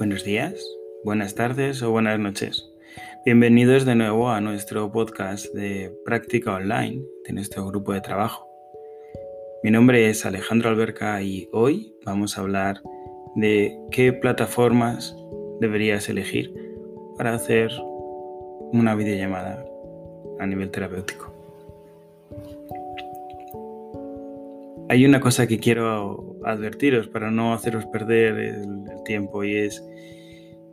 Buenos días, buenas tardes o buenas noches. Bienvenidos de nuevo a nuestro podcast de práctica online de nuestro grupo de trabajo. Mi nombre es Alejandro Alberca y hoy vamos a hablar de qué plataformas deberías elegir para hacer una videollamada a nivel terapéutico. Hay una cosa que quiero advertiros para no haceros perder el, tiempo y es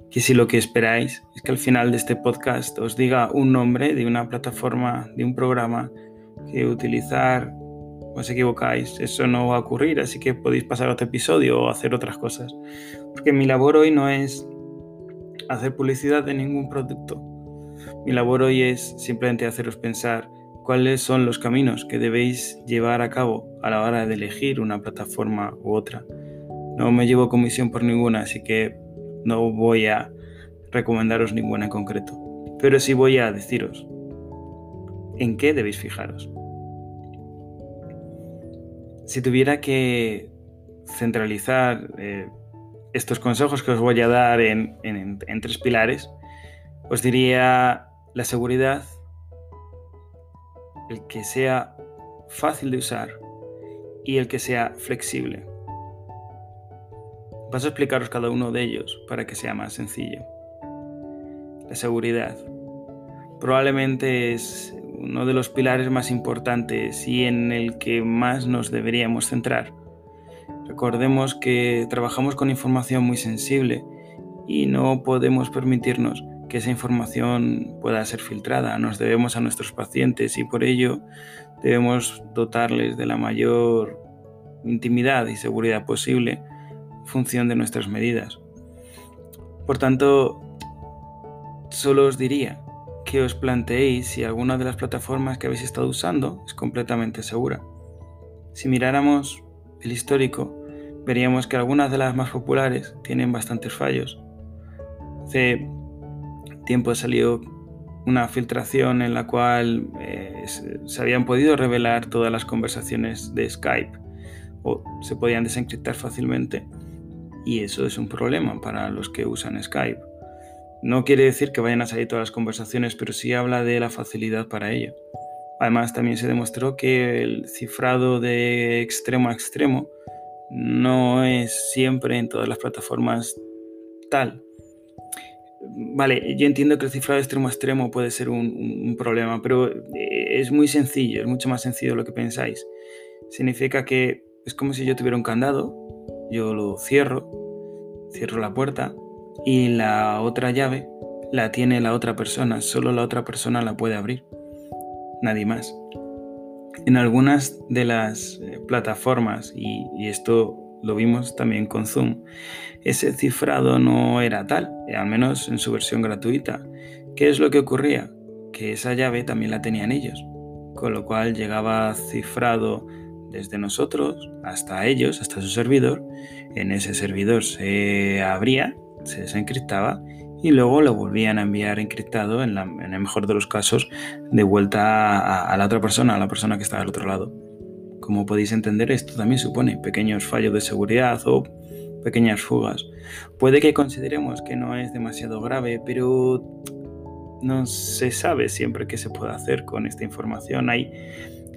que si lo que esperáis es que al final de este podcast os diga un nombre de una plataforma, de un programa que utilizar, os equivocáis, eso no va a ocurrir, así que podéis pasar a otro episodio o hacer otras cosas. Porque mi labor hoy no es hacer publicidad de ningún producto. Mi labor hoy es simplemente haceros pensar cuáles son los caminos que debéis llevar a cabo a la hora de elegir una plataforma u otra. No me llevo comisión por ninguna, así que no voy a recomendaros ninguna en concreto. Pero sí voy a deciros en qué debéis fijaros. Si tuviera que centralizar eh, estos consejos que os voy a dar en tres pilares, os diría la seguridad, el que sea fácil de usar y el que sea flexible. Paso a explicaros cada uno de ellos para que sea más sencillo. La seguridad. Probablemente es uno de los pilares más importantes y en el que más nos deberíamos centrar. Recordemos que trabajamos con información muy sensible y no podemos permitirnos que esa información pueda ser filtrada. Nos debemos a nuestros pacientes y por ello debemos dotarles de la mayor intimidad y seguridad posible en función de nuestras medidas. Por tanto, solo os diría que os planteéis si alguna de las plataformas que habéis estado usando es completamente segura. Si miráramos el histórico, veríamos que algunas de las más populares tienen bastantes fallos. Tiempo salió una filtración en la cual eh, se habían podido revelar todas las conversaciones de Skype o se podían desencriptar fácilmente y eso es un problema para los que usan Skype. No quiere decir que vayan a salir todas las conversaciones, pero sí habla de la facilidad para ello. Además, también se demostró que el cifrado de extremo a extremo no es siempre en todas las plataformas tal. Vale, yo entiendo que el cifrado extremo a extremo puede ser un, problema, pero eh, es muy sencillo, es mucho más sencillo de lo que pensáis. Significa que es como si yo tuviera un candado, yo lo cierro, cierro la puerta y la otra llave la tiene la otra persona, solo la otra persona la puede abrir, nadie más. En algunas de las eh, plataformas, y, y esto lo vimos también con Zoom, ese cifrado no era tal, al menos en su versión gratuita. ¿Qué es lo que ocurría? Que esa llave también la tenían ellos, con lo cual llegaba cifrado desde nosotros hasta ellos, hasta su servidor. En ese servidor se abría, se desencriptaba y luego lo volvían a enviar encriptado, en, el mejor de los casos, de vuelta a, a la otra persona, a la persona que estaba al otro lado. Como podéis entender, esto también supone pequeños fallos de seguridad o pequeñas fugas. Puede que consideremos que no es demasiado grave, pero no se sabe siempre qué se puede hacer con esta información. Hay,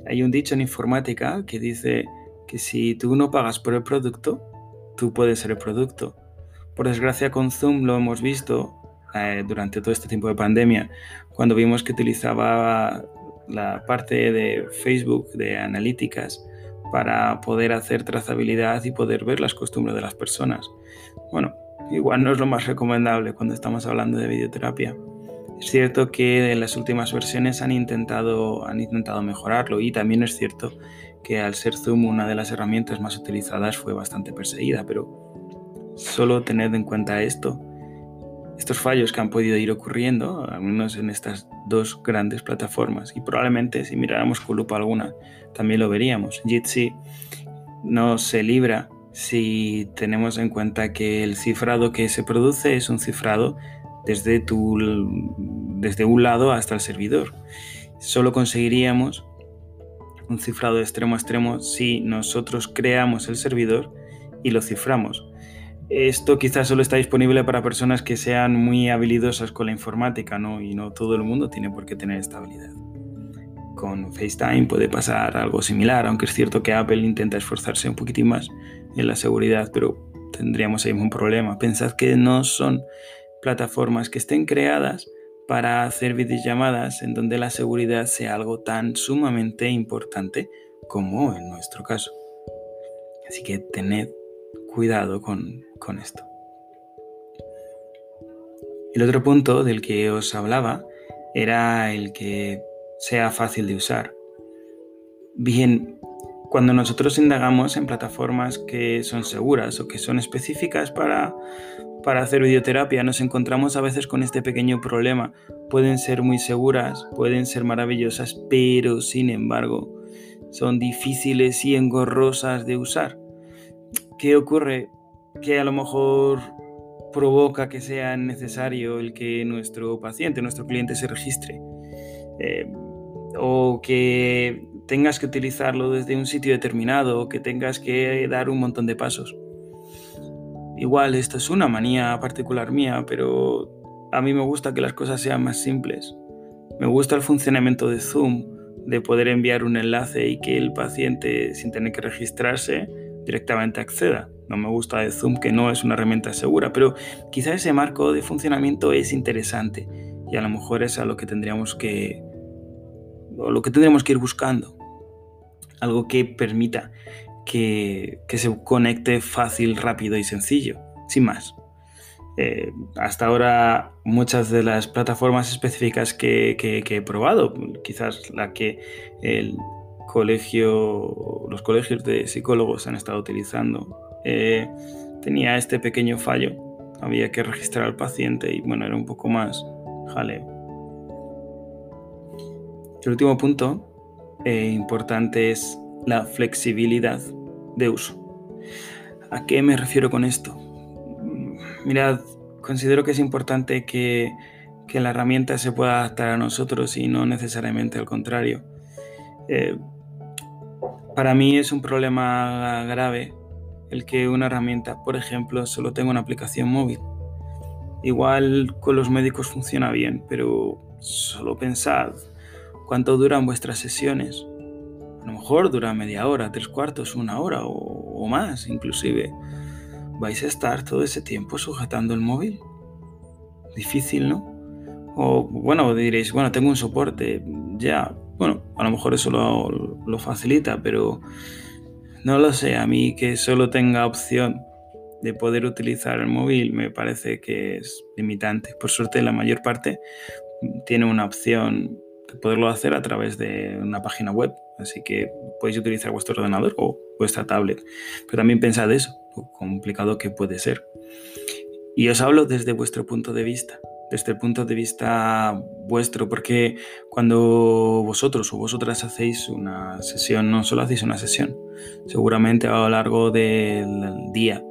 hay un dicho en informática que dice que si tú no pagas por el producto, tú puedes ser el producto. Por desgracia con Zoom lo hemos visto eh, durante todo este tiempo de pandemia, cuando vimos que utilizaba la parte de Facebook de analíticas para poder hacer trazabilidad y poder ver las costumbres de las personas. Bueno, igual no es lo más recomendable cuando estamos hablando de videoterapia. Es cierto que en las últimas versiones han intentado, han intentado mejorarlo y también es cierto que al ser Zoom una de las herramientas más utilizadas fue bastante perseguida, pero solo tened en cuenta esto estos fallos que han podido ir ocurriendo, al menos en estas dos grandes plataformas. Y probablemente si miráramos con lupa alguna, también lo veríamos. Jitsi no se libra si tenemos en cuenta que el cifrado que se produce es un cifrado desde, tu, desde un lado hasta el servidor. Solo conseguiríamos un cifrado extremo a extremo si nosotros creamos el servidor y lo ciframos. Esto quizás solo está disponible para personas que sean muy habilidosas con la informática, ¿no? Y no todo el mundo tiene por qué tener esta habilidad. Con FaceTime puede pasar algo similar, aunque es cierto que Apple intenta esforzarse un poquitín más en la seguridad, pero tendríamos ahí un problema. Pensad que no son plataformas que estén creadas para hacer videollamadas en donde la seguridad sea algo tan sumamente importante como en nuestro caso. Así que tened cuidado con, con esto. El otro punto del que os hablaba era el que sea fácil de usar. Bien, cuando nosotros indagamos en plataformas que son seguras o que son específicas para, para hacer videoterapia, nos encontramos a veces con este pequeño problema. Pueden ser muy seguras, pueden ser maravillosas, pero sin embargo son difíciles y engorrosas de usar. ¿Qué ocurre? Que a lo mejor provoca que sea necesario el que nuestro paciente, nuestro cliente se registre. Eh, o que tengas que utilizarlo desde un sitio determinado, que tengas que dar un montón de pasos. Igual, esto es una manía particular mía, pero a mí me gusta que las cosas sean más simples. Me gusta el funcionamiento de Zoom, de poder enviar un enlace y que el paciente, sin tener que registrarse, directamente acceda. No me gusta de Zoom, que no es una herramienta segura, pero quizá ese marco de funcionamiento es interesante y a lo mejor es a lo que tendríamos que, o lo que tendríamos que ir buscando algo que permita que, se conecte fácil, rápido y sencillo, sin más. Eh, hasta ahora muchas de las plataformas específicas que, he probado, quizás la que el colegio, los colegios de psicólogos han estado utilizando, eh, tenía este pequeño fallo. Había que registrar al paciente y bueno, era un poco más jaleo. El último punto e importante es la flexibilidad de uso. ¿A qué me refiero con esto? Mirad, considero que es importante que, la herramienta se pueda adaptar a nosotros y no necesariamente al contrario. Eh, para mí es un problema grave el que una herramienta, por ejemplo, solo tenga una aplicación móvil. Igual con los médicos funciona bien, pero solo pensad cuánto duran vuestras sesiones. A lo mejor dura media hora, tres cuartos, una hora o, más inclusive. ¿Vais a estar todo ese tiempo sujetando el móvil? Difícil, ¿no? O bueno, diréis, bueno, tengo un soporte, ya, bueno, a lo mejor eso lo, facilita, pero no lo sé, a mí que solo tenga opción de poder utilizar el móvil me parece que es limitante. Por suerte la mayor parte tiene una opción poderlo hacer a través de una página web. Así que podéis utilizar vuestro ordenador o vuestra tablet. Pero también pensad eso, lo complicado que puede ser. Y os hablo desde vuestro punto de vista, desde el punto de vista vuestro, porque cuando vosotros o vosotras hacéis una sesión, no solo hacéis una sesión, seguramente a lo largo del día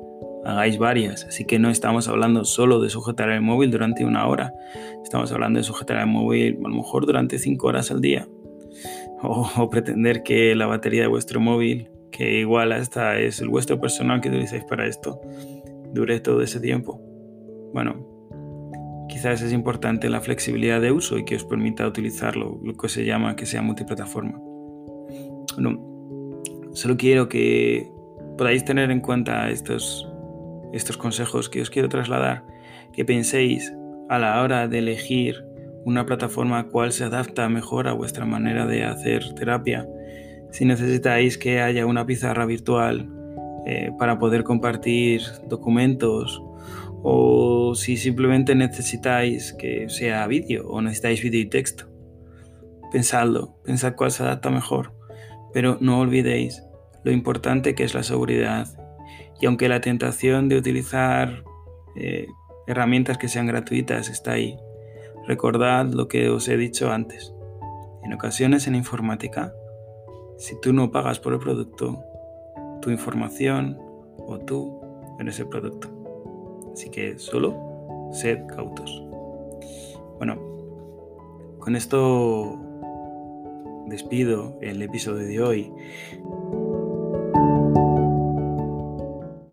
hagáis varias. Así que no estamos hablando solo de sujetar el móvil durante una hora, estamos hablando de sujetar el móvil a lo mejor durante cinco horas al día. O, pretender que la batería de vuestro móvil, que igual hasta es el vuestro personal que utilizáis para esto, dure todo ese tiempo. Bueno, quizás es importante la flexibilidad de uso y que os permita utilizarlo, lo que se llama que sea multiplataforma. Bueno, solo quiero que podáis tener en cuenta estos estos consejos que os quiero trasladar, que penséis a la hora de elegir una plataforma cual se adapta mejor a vuestra manera de hacer terapia. Si necesitáis que haya una pizarra virtual eh, para poder compartir documentos o si simplemente necesitáis que sea vídeo o necesitáis vídeo y texto. Pensadlo, pensad cuál se adapta mejor, pero no olvidéis lo importante que es la seguridad y aunque la tentación de utilizar eh, herramientas que sean gratuitas está ahí, recordad lo que os he dicho antes. En ocasiones en informática, si tú no pagas por el producto, tu información o tú eres el producto. Así que solo sed cautos. Bueno, con esto despido el episodio de hoy.